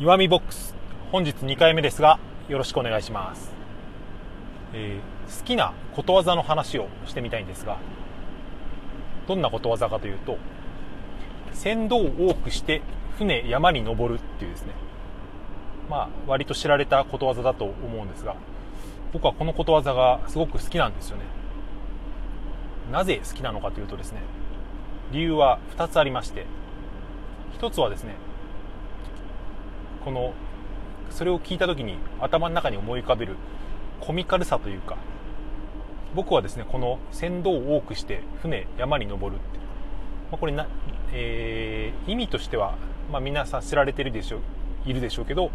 弱みボックス。本日2回目ですがよろしくお願いします、えー、好きなことわざの話をしてみたいんですがどんなことわざかというと船頭を多くして船山に登るっていうですね。まあ割と知られたことわざだと思うんですが僕はこのことわざがすごく好きなんですよね。なぜ好きなのかというとですね理由は2つありまして。1つはですねこのそれを聞いた時に頭の中に思い浮かべるコミカルさというか僕はですねこの船頭を多くして船山に登るって、まあ、これな、えー、意味としては、まあ、皆さん知られてるでしょいるでしょうけど、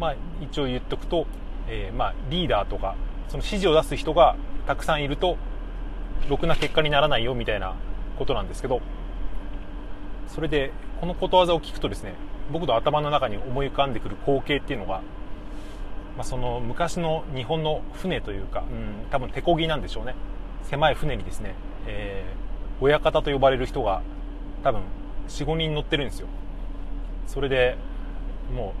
まあ、一応言っとくと、えー、まあ、リーダーとかその指示を出す人がたくさんいるとろくな結果にならないよみたいなことなんですけどそれでこのことわざを聞くとですね僕の頭の中に思い浮かんでくる光景っていうのが、まあ、その昔の日本の船というか、うん、多分手漕ぎなんでしょうね。狭い船にですね、えー、親方と呼ばれる人が多分45人乗ってるんですよ。それでも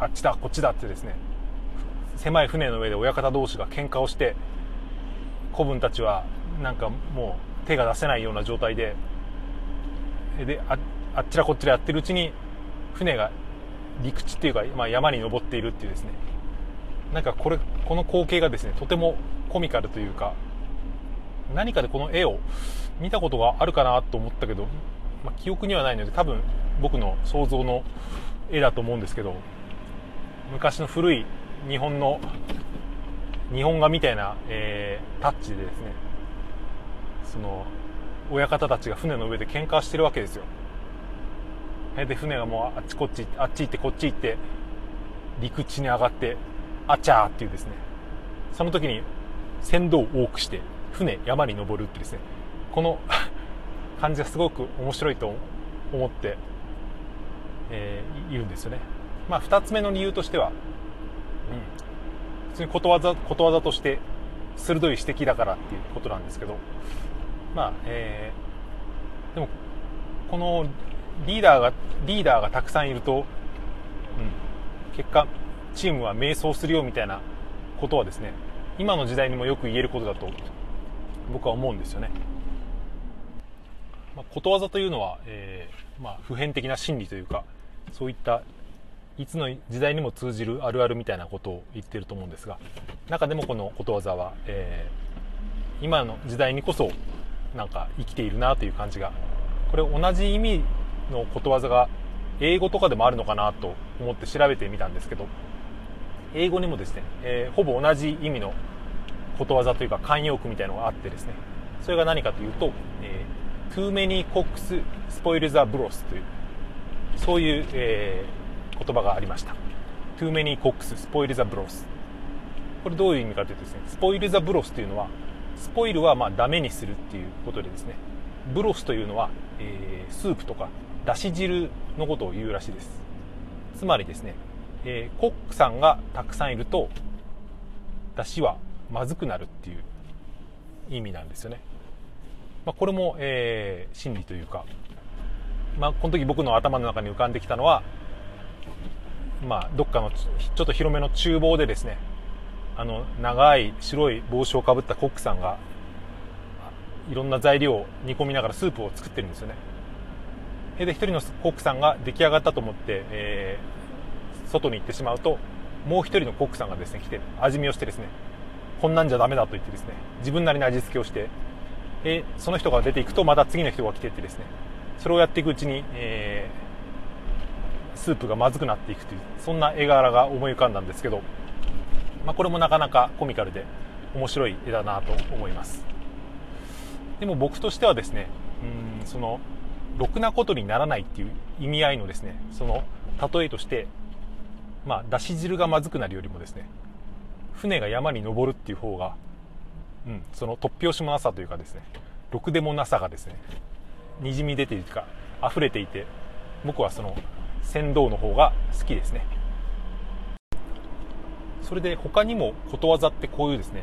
うあっちだこっちだってですね狭い船の上で親方同士が喧嘩をして子分たちはなんかもう手が出せないような状態ででああっちらこっちらやってるうちに船が陸地っていうか、まあ、山に登っているっていうですね。なんかこれこの光景がですねとてもコミカルというか何かでこの絵を見たことがあるかなと思ったけど、まあ、記憶にはないので多分僕の想像の絵だと思うんですけど昔の古い日本の日本画みたいな、えー、タッチでですねその親方たちが船の上で喧嘩してるわけですよ。で船がもうあっちこっちあっち行ってこっち行って陸地に上がってあちゃーっていうですね。その時に船頭を多くして船山に登るってですね。この 感じがすごく面白いと思って、えー、いるんですよね。まあ2つ目の理由としては、うん、普通にことわざことわざとして鋭い指摘だからっていうことなんですけど。まあえー、でもこのリーダーがリーダーがたくさんいると、うん、結果チームは迷走するよみたいなことはですね今の時代にもよく言えることだと僕は思うんですよね。まあ、ことわざというのは、えー、まあ、普遍的な真理というかそういったいつの時代にも通じるあるあるみたいなことを言ってると思うんですが中でもこのことわざは、えー、今の時代にこそなんか生きているなという感じがこれ同じ意味のことわざが英語とかでもあるのかなと思って調べてみたんですけど英語にもですね、えー、ほぼ同じ意味のことわざというか慣用句みたいのがあってですねそれが何かというと、えー、too many cooks spoil the broth というそういう、えー、言葉がありました。too many cooks spoil the broth これどういう意味かというとですね spoil the broth というのはスポイルはまあダメにするっていうことでですねブロスというのは、えー、スープとかだし汁のことを言うらしいです。つまりですね、えー、コックさんがたくさんいるとだしはまずくなるっていう意味なんですよね、まあ、これも、えー、真理というか、まあ、この時僕の頭の中に浮かんできたのはまあ、どっかのちょっと広めの厨房でですねあの長い白い帽子をかぶったコックさんがいろんな材料を煮込みながらスープを作ってるんですよね。で一人のコックさんが出来上がったと思って、えー、外に行ってしまうともう一人のコックさんがですね来て味見をしてですねこんなんじゃダメだと言ってですね自分なりの味付けをしてでその人が出ていくとまた次の人が来てってですねそれをやっていくうちに、えー、スープがまずくなっていくというそんな絵柄が思い浮かんだんですけど、まあ、これもなかなかコミカルで面白い絵だなと思います。でも僕としてはですねうんそのろくなことにならないっていう意味合いのですねその例えとしてまあだし汁がまずくなるよりもですね船が山に登るっていう方が、うん、その突拍子もなさというかですねろくでもなさがですねにじみ出ているか溢れていて僕はその船頭の方が好きですね。それで他にもことわざってこういうですね、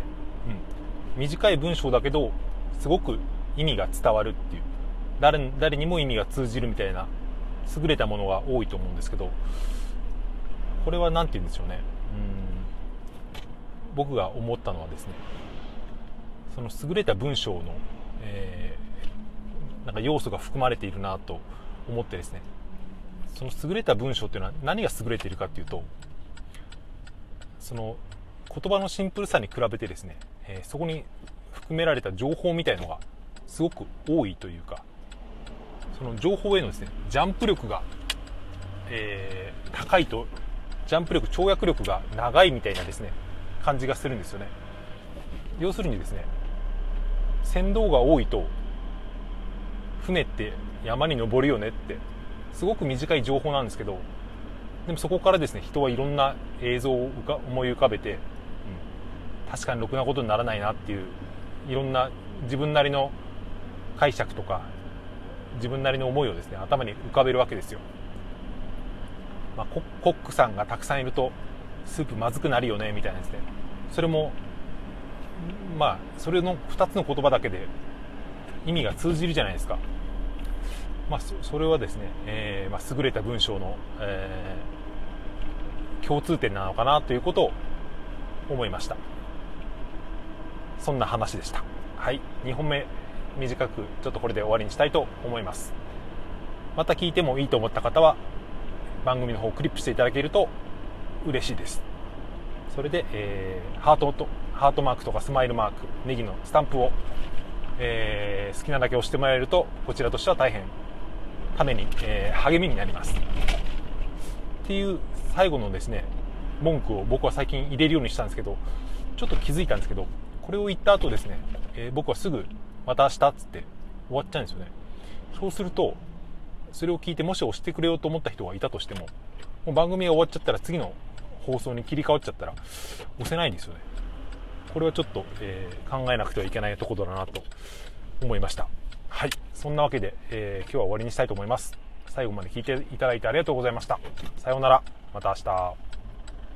うん、短い文章だけどすごく意味が伝わるっていう。誰誰にも意味が通じるみたいな優れたものが多いと思うんですけどこれは何て言うんでしょうね。うん。僕が思ったのはですねその優れた文章の、えー、なんか要素が含まれているなと思ってですねその優れた文章っていうのは何が優れているかっていうとその言葉のシンプルさに比べてですね、えー、そこに含められた情報みたいのがすごく多いというかその情報へのですねジャンプ力が、えー、高いとジャンプ力跳躍力が長いみたいなですね感じがするんですよね。要するにですね船頭が多いと船って山に登るよねってすごく短い情報なんですけどでもそこからですね人はいろんな映像を思い浮かべて、うん、確かにろくなことにならないなっていういろんな自分なりの解釈とか自分なりの思いをですね頭に浮かべるわけですよ、まあ、コックさんがたくさんいるとスープまずくなるよねみたいなですねそれもまあそれの2つの言葉だけで意味が通じるじゃないですか。まあ、それはですね、えー、まあ、優れた文章の、えー、共通点なのかなということを思いました。そんな話でした。はい。2本目。短くちょっとこれで終わりにしたいと思います。また聞いてもいいと思った方は番組の方をクリップしていただけると嬉しいです。それで、えー、ハートとハートマークとかスマイルマークネギのスタンプを、えー、好きなだけ押してもらえるとこちらとしては大変ために、えー、励みになります。っていう最後のですね文句を僕は最近入れるようにしたんですけどちょっと気づいたんですけどこれを言った後ですね、え、僕はすぐまた明日っつって終わっちゃうんですよね。そうするとそれを聞いてもし押してくれようと思った人がいたとしてももう番組が終わっちゃったら次の放送に切り替わっちゃったら押せないんですよね。これはちょっと、えー、考えなくてはいけないところだなと思いました。はい。そんなわけで、えー、今日は終わりにしたいと思います。最後まで聞いていただいてありがとうございました。さようなら。また明日。